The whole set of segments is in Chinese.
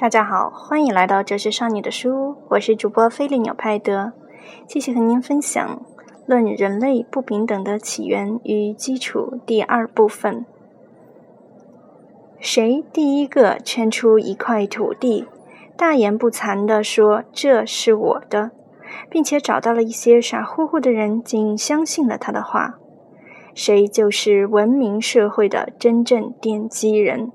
大家好，欢迎来到哲学少女的书屋，我是主播菲利纽派德，继续和您分享《论人类不平等的起源与基础》第二部分。谁第一个圈出一块土地，大言不惭地说这是我的，并且找到了一些傻乎乎的人，竟相信了他的话？谁就是文明社会的真正奠基人？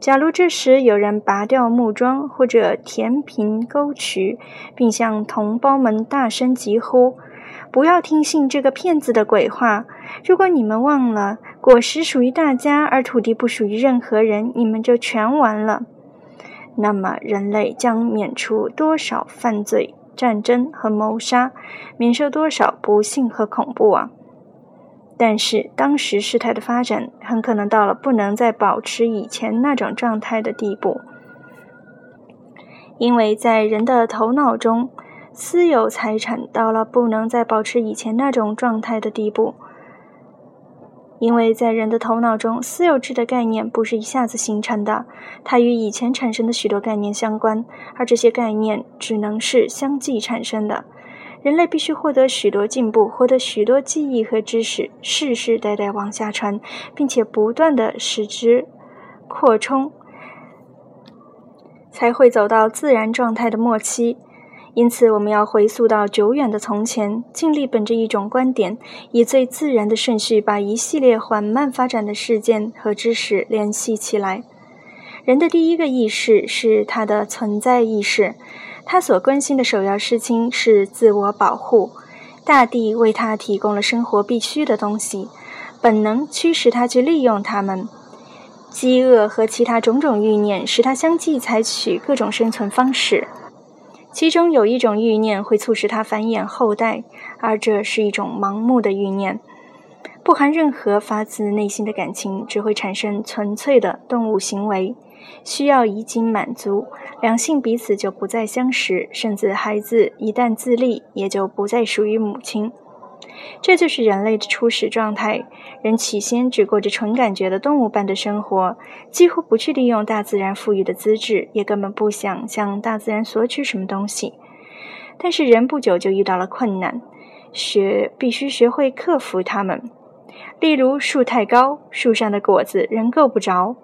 假如这时有人拔掉木桩或者填平沟渠，并向同胞们大声疾呼：“不要听信这个骗子的鬼话！如果你们忘了果实属于大家，而土地不属于任何人，你们就全完了。”那么，人类将免除多少犯罪、战争和谋杀，免受多少不幸和恐怖啊！但是，当时事态的发展很可能到了不能再保持以前那种状态的地步，因为在人的头脑中，私有财产到了不能再保持以前那种状态的地步，因为在人的头脑中，私有制的概念不是一下子形成的，它与以前产生的许多概念相关，而这些概念只能是相继产生的。人类必须获得许多进步，获得许多记忆和知识，世世代代往下传，并且不断的使之扩充，才会走到自然状态的末期。因此，我们要回溯到久远的从前，尽力本着一种观点，以最自然的顺序，把一系列缓慢发展的事件和知识联系起来。人的第一个意识是他的存在意识。他所关心的首要事情是自我保护。大地为他提供了生活必需的东西，本能驱使他去利用它们。饥饿和其他种种欲念使他相继采取各种生存方式。其中有一种欲念会促使他繁衍后代，而这是一种盲目的欲念，不含任何发自内心的感情，只会产生纯粹的动物行为。需要已经满足，两性彼此就不再相识，甚至孩子一旦自立，也就不再属于母亲。这就是人类的初始状态。人起先只过着纯感觉的动物般的生活，几乎不去利用大自然赋予的资质，也根本不想向大自然索取什么东西。但是人不久就遇到了困难，学必须学会克服它们。例如树太高，树上的果子人够不着。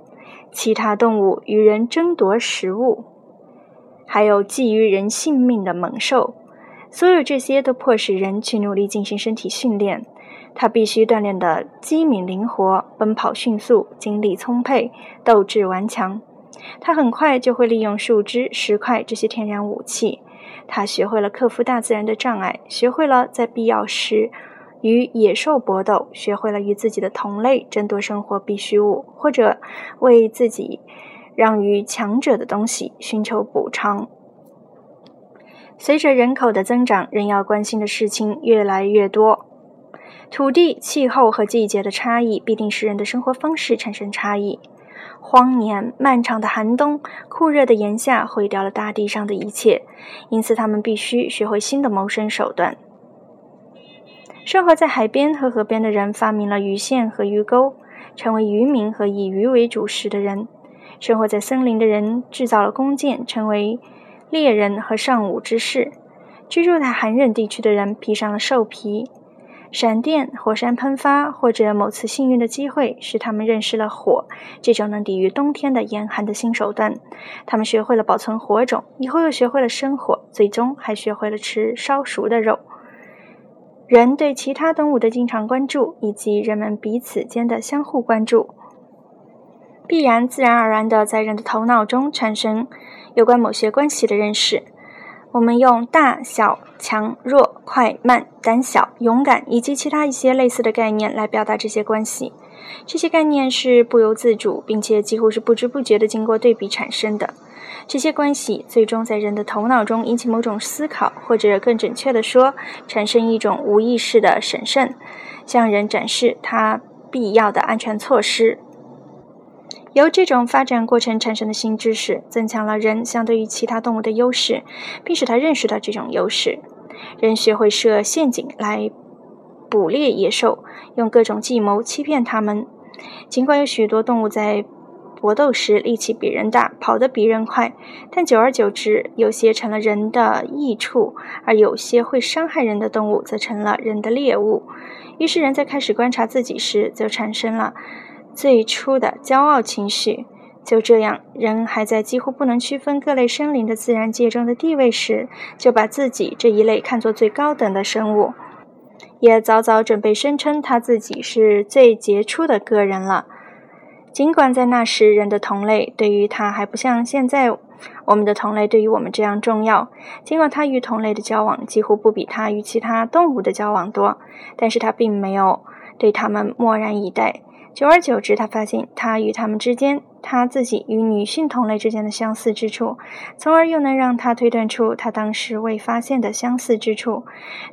其他动物与人争夺食物，还有觊觎人性命的猛兽，所有这些都迫使人去努力进行身体训练。他必须锻炼的机敏灵活，奔跑迅速，精力充沛，斗志顽强。他很快就会利用树枝、石块这些天然武器。他学会了克服大自然的障碍，学会了在必要时。与野兽搏斗，学会了与自己的同类争夺生活必需物，或者为自己让与强者的东西寻求补偿。随着人口的增长，人要关心的事情越来越多。土地、气候和季节的差异必定使人的生活方式产生差异。荒年、漫长的寒冬、酷热的炎夏毁掉了大地上的一切，因此他们必须学会新的谋生手段。生活在海边和河边的人发明了鱼线和鱼钩，成为渔民和以鱼为主食的人；生活在森林的人制造了弓箭，成为猎人和尚武之士；居住在寒冷地区的人披上了兽皮。闪电、火山喷发，或者某次幸运的机会，使他们认识了火这种能抵御冬天的严寒的新手段。他们学会了保存火种，以后又学会了生火，最终还学会了吃烧熟的肉。人对其他动物的经常关注，以及人们彼此间的相互关注，必然自然而然的在人的头脑中产生有关某些关系的认识。我们用大小、强弱、快慢、胆小、勇敢以及其他一些类似的概念来表达这些关系。这些概念是不由自主，并且几乎是不知不觉地经过对比产生的。这些关系最终在人的头脑中引起某种思考，或者更准确地说，产生一种无意识的审慎，向人展示他必要的安全措施。由这种发展过程产生的新知识，增强了人相对于其他动物的优势，并使他认识到这种优势。人学会设陷阱来捕猎野兽，用各种计谋欺骗他们。尽管有许多动物在搏斗时力气比人大，跑得比人快，但久而久之，有些成了人的益处，而有些会伤害人的动物则成了人的猎物。于是，人在开始观察自己时，就产生了最初的骄傲情绪。就这样，人还在几乎不能区分各类生灵的自然界中的地位时，就把自己这一类看作最高等的生物，也早早准备声称他自己是最杰出的个人了。尽管在那时，人的同类对于他还不像现在我们的同类对于我们这样重要，尽管他与同类的交往几乎不比他与其他动物的交往多，但是他并没有对他们漠然以待。久而久之，他发现他与他们之间。他自己与女性同类之间的相似之处，从而又能让他推断出他当时未发现的相似之处。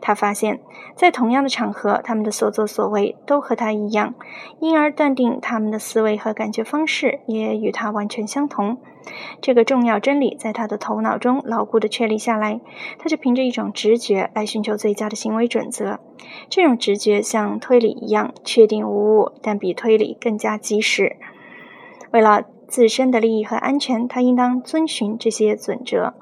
他发现，在同样的场合，他们的所作所为都和他一样，因而断定他们的思维和感觉方式也与他完全相同。这个重要真理在他的头脑中牢固的确立下来，他就凭着一种直觉来寻求最佳的行为准则。这种直觉像推理一样确定无误，但比推理更加及时。为了自身的利益和安全，他应当遵循这些准则。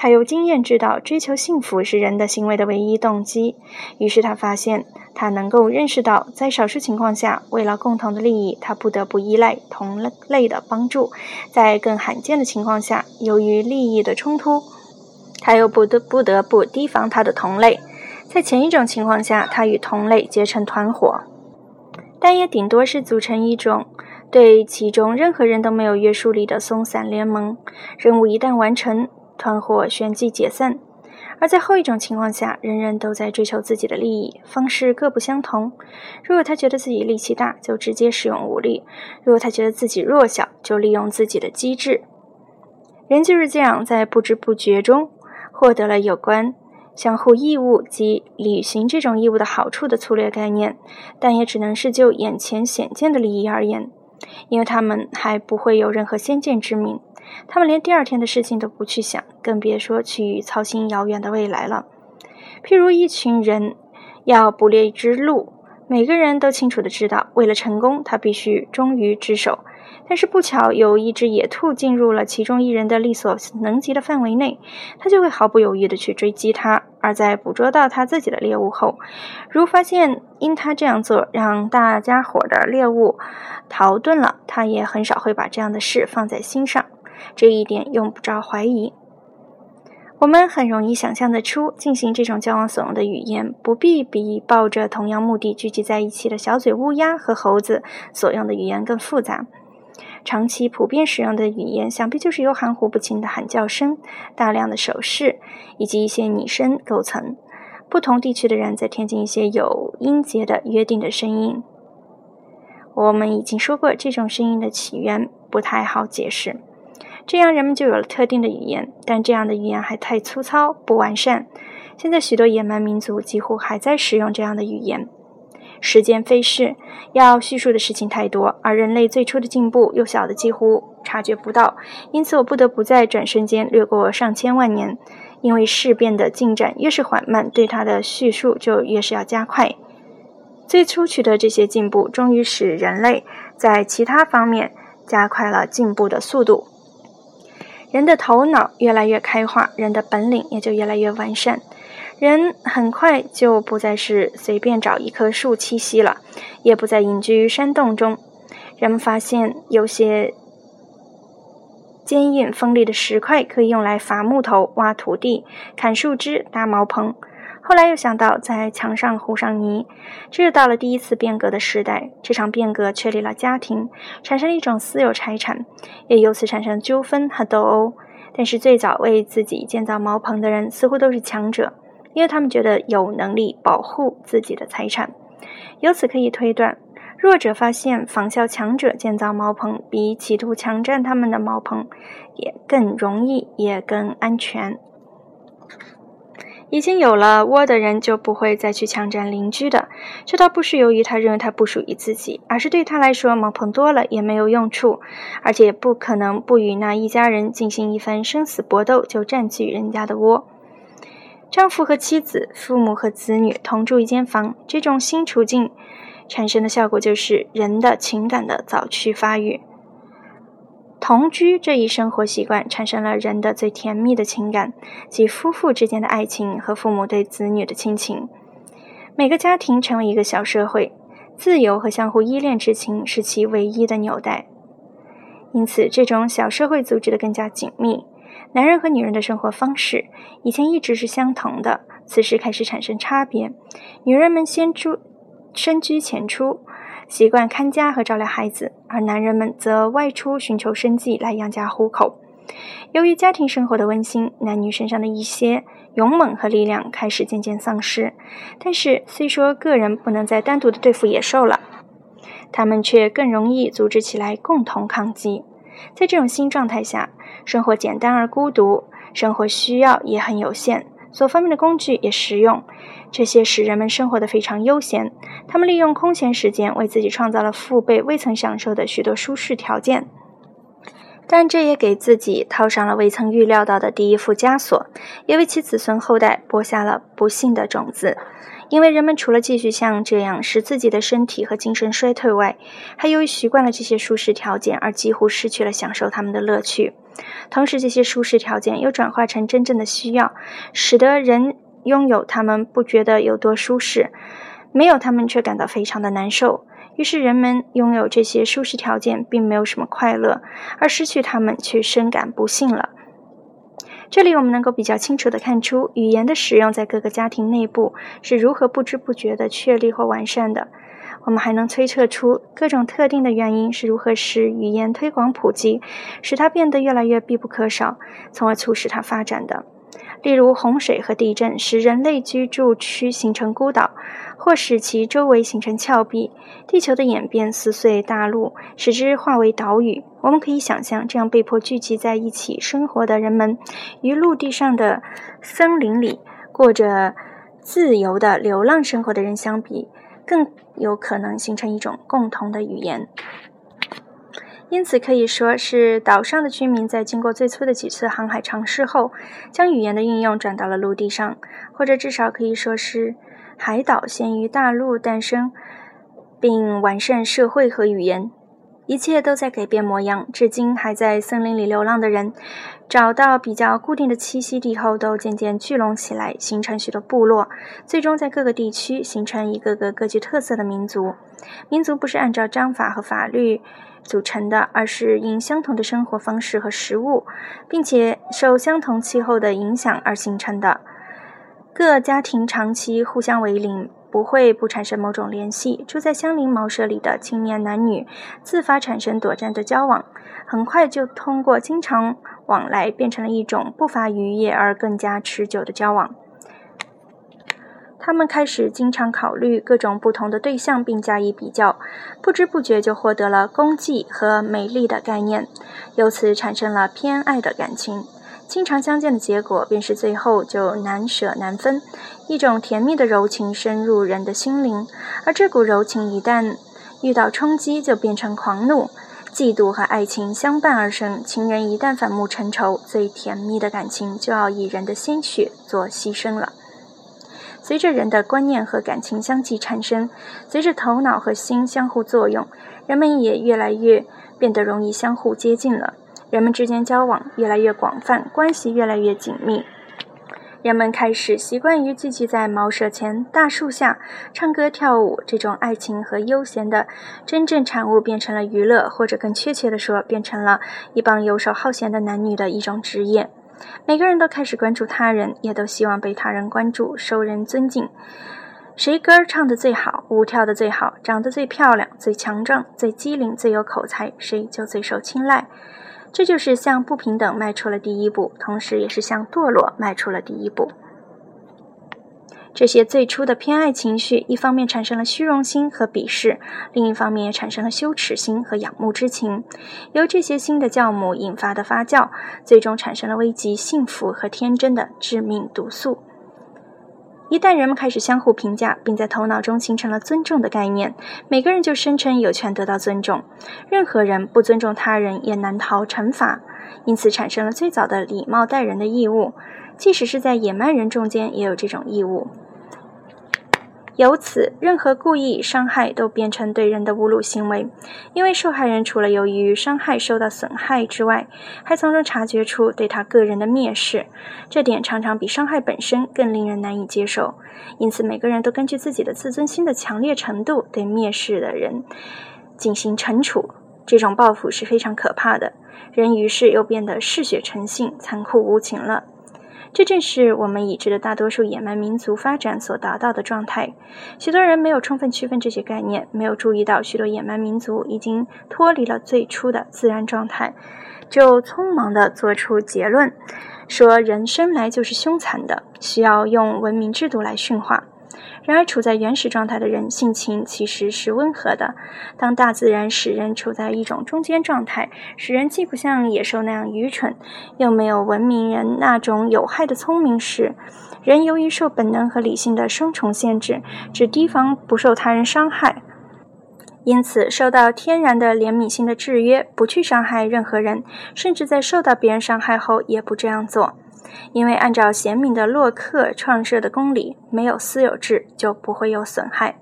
他有经验知道，追求幸福是人的行为的唯一动机。于是他发现，他能够认识到，在少数情况下，为了共同的利益，他不得不依赖同类的帮助；在更罕见的情况下，由于利益的冲突，他又不得不得不提防他的同类。在前一种情况下，他与同类结成团伙，但也顶多是组成一种。对其中任何人都没有约束力的松散联盟，任务一旦完成，团伙旋即解散。而在后一种情况下，人人都在追求自己的利益，方式各不相同。如果他觉得自己力气大，就直接使用武力；如果他觉得自己弱小，就利用自己的机智。人就是这样，在不知不觉中获得了有关相互义务及履行这种义务的好处的粗略概念，但也只能是就眼前显见的利益而言。因为他们还不会有任何先见之明，他们连第二天的事情都不去想，更别说去操心遥远的未来了。譬如一群人要捕猎一只鹿，每个人都清楚的知道，为了成功，他必须忠于职守。但是不巧有一只野兔进入了其中一人的力所能及的范围内，他就会毫不犹豫地去追击它。而在捕捉到他自己的猎物后，如发现因他这样做让大家伙的猎物逃遁了，他也很少会把这样的事放在心上。这一点用不着怀疑。我们很容易想象得出，进行这种交往所用的语言，不必比抱着同样目的聚集在一起的小嘴乌鸦和猴子所用的语言更复杂。长期普遍使用的语言，想必就是由含糊不清的喊叫声、大量的手势以及一些拟声构成。不同地区的人在添进一些有音节的约定的声音。我们已经说过，这种声音的起源不太好解释。这样人们就有了特定的语言，但这样的语言还太粗糙、不完善。现在许多野蛮民族几乎还在使用这样的语言。时间飞逝，要叙述的事情太多，而人类最初的进步又小的几乎察觉不到，因此我不得不在转瞬间掠过上千万年。因为事变的进展越是缓慢，对它的叙述就越是要加快。最初取得这些进步，终于使人类在其他方面加快了进步的速度。人的头脑越来越开化，人的本领也就越来越完善。人很快就不再是随便找一棵树栖息了，也不再隐居于山洞中。人们发现有些坚硬锋利的石块可以用来伐木头、挖土地、砍树枝、搭茅棚。后来又想到在墙上糊上泥。这是到了第一次变革的时代。这场变革确立了家庭，产生了一种私有财产，也由此产生纠纷和斗殴。但是最早为自己建造茅棚的人似乎都是强者。因为他们觉得有能力保护自己的财产，由此可以推断，弱者发现仿效强者建造茅棚，比企图强占他们的茅棚也更容易，也更安全。已经有了窝的人就不会再去抢占邻居的，这倒不是由于他认为它不属于自己，而是对他来说，茅棚多了也没有用处，而且不可能不与那一家人进行一番生死搏斗就占据人家的窝。丈夫和妻子、父母和子女同住一间房，这种新处境产生的效果就是人的情感的早期发育。同居这一生活习惯产生了人的最甜蜜的情感，即夫妇之间的爱情和父母对子女的亲情。每个家庭成为一个小社会，自由和相互依恋之情是其唯一的纽带。因此，这种小社会组织的更加紧密。男人和女人的生活方式以前一直是相同的，此时开始产生差别。女人们先出深居浅出。习惯看家和照料孩子，而男人们则外出寻求生计来养家糊口。由于家庭生活的温馨，男女身上的一些勇猛和力量开始渐渐丧失。但是，虽说个人不能再单独的对付野兽了，他们却更容易组织起来共同抗击。在这种新状态下，生活简单而孤独，生活需要也很有限。所发明的工具也实用，这些使人们生活的非常悠闲。他们利用空闲时间为自己创造了父辈未曾享受的许多舒适条件，但这也给自己套上了未曾预料到的第一副枷锁，也为其子孙后代播下了不幸的种子。因为人们除了继续像这样使自己的身体和精神衰退外，还由于习惯了这些舒适条件而几乎失去了享受他们的乐趣。同时，这些舒适条件又转化成真正的需要，使得人拥有他们不觉得有多舒适，没有他们却感到非常的难受。于是，人们拥有这些舒适条件并没有什么快乐，而失去他们却深感不幸了。这里我们能够比较清楚地看出，语言的使用在各个家庭内部是如何不知不觉地确立或完善的。我们还能推测出各种特定的原因是如何使语言推广普及，使它变得越来越必不可少，从而促使它发展的。例如，洪水和地震使人类居住区形成孤岛，或使其周围形成峭壁；地球的演变撕碎大陆，使之化为岛屿。我们可以想象，这样被迫聚集在一起生活的人们，与陆地上的森林里过着自由的流浪生活的人相比。更有可能形成一种共同的语言，因此可以说是岛上的居民在经过最初的几次航海尝试后，将语言的运用转到了陆地上，或者至少可以说是海岛先于大陆诞生，并完善社会和语言。一切都在改变模样。至今还在森林里流浪的人，找到比较固定的栖息地后，都渐渐聚拢起来，形成许多部落，最终在各个地区形成一个个各具特色的民族。民族不是按照章法和法律组成的，而是因相同的生活方式和食物，并且受相同气候的影响而形成的。各家庭长期互相为邻。不会不产生某种联系。住在相邻茅舍里的青年男女，自发产生短暂的交往，很快就通过经常往来，变成了一种不乏愉悦而更加持久的交往。他们开始经常考虑各种不同的对象，并加以比较，不知不觉就获得了功绩和美丽的概念，由此产生了偏爱的感情。经常相见的结果，便是最后就难舍难分，一种甜蜜的柔情深入人的心灵。而这股柔情一旦遇到冲击，就变成狂怒、嫉妒和爱情相伴而生。情人一旦反目成仇，最甜蜜的感情就要以人的鲜血做牺牲了。随着人的观念和感情相继产生，随着头脑和心相互作用，人们也越来越变得容易相互接近了。人们之间交往越来越广泛，关系越来越紧密。人们开始习惯于聚集在茅舍前、大树下唱歌跳舞。这种爱情和悠闲的真正产物，变成了娱乐，或者更确切地说，变成了一帮游手好闲的男女的一种职业。每个人都开始关注他人，也都希望被他人关注、受人尊敬。谁歌唱得最好，舞跳得最好，长得最漂亮、最强壮、最机灵、最有口才，谁就最受青睐。这就是向不平等迈出了第一步，同时也是向堕落迈出了第一步。这些最初的偏爱情绪，一方面产生了虚荣心和鄙视，另一方面也产生了羞耻心和仰慕之情。由这些新的酵母引发的发酵，最终产生了危及幸福和天真的致命毒素。一旦人们开始相互评价，并在头脑中形成了尊重的概念，每个人就声称有权得到尊重。任何人不尊重他人，也难逃惩罚。因此，产生了最早的礼貌待人的义务。即使是在野蛮人中间，也有这种义务。由此，任何故意伤害都变成对人的侮辱行为，因为受害人除了由于伤害受到损害之外，还从中察觉出对他个人的蔑视，这点常常比伤害本身更令人难以接受。因此，每个人都根据自己的自尊心的强烈程度，对蔑视的人进行惩处。这种报复是非常可怕的，人于是又变得嗜血成性、残酷无情了。这正是我们已知的大多数野蛮民族发展所达到的状态。许多人没有充分区分这些概念，没有注意到许多野蛮民族已经脱离了最初的自然状态，就匆忙地做出结论，说人生来就是凶残的，需要用文明制度来驯化。然而，处在原始状态的人性情其实是温和的。当大自然使人处在一种中间状态，使人既不像野兽那样愚蠢，又没有文明人那种有害的聪明时，人由于受本能和理性的双重限制，只提防不受他人伤害，因此受到天然的怜悯心的制约，不去伤害任何人，甚至在受到别人伤害后也不这样做。因为按照贤明的洛克创设的公理，没有私有制就不会有损害。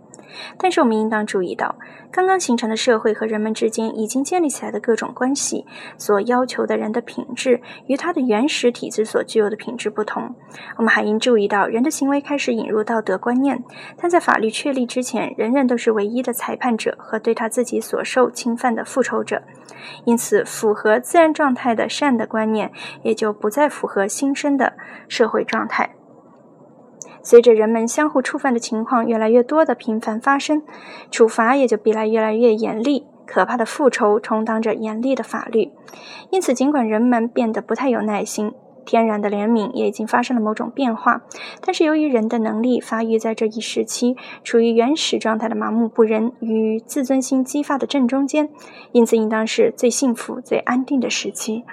但是我们应当注意到，刚刚形成的社会和人们之间已经建立起来的各种关系，所要求的人的品质与他的原始体制所具有的品质不同。我们还应注意到，人的行为开始引入道德观念，但在法律确立之前，人人都是唯一的裁判者和对他自己所受侵犯的复仇者。因此，符合自然状态的善的观念也就不再符合新生的社会状态。随着人们相互触犯的情况越来越多的频繁发生，处罚也就必然越来越严厉。可怕的复仇充当着严厉的法律。因此，尽管人们变得不太有耐心，天然的怜悯也已经发生了某种变化，但是由于人的能力发育在这一时期处于原始状态的麻木不仁与自尊心激发的正中间，因此应当是最幸福、最安定的时期。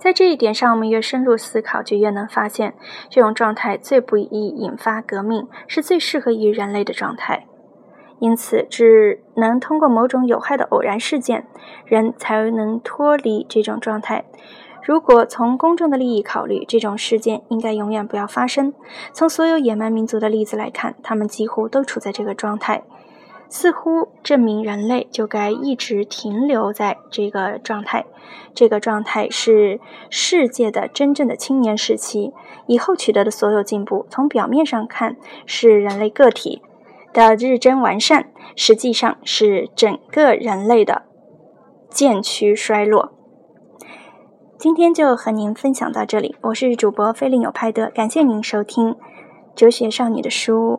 在这一点上，我们越深入思考，就越能发现，这种状态最不易引发革命，是最适合于人类的状态。因此，只能通过某种有害的偶然事件，人才能脱离这种状态。如果从公众的利益考虑，这种事件应该永远不要发生。从所有野蛮民族的例子来看，他们几乎都处在这个状态。似乎证明人类就该一直停留在这个状态，这个状态是世界的真正的青年时期。以后取得的所有进步，从表面上看是人类个体的日臻完善，实际上是整个人类的渐趋衰落。今天就和您分享到这里，我是主播菲利纽派德，感谢您收听《哲学少女的书》。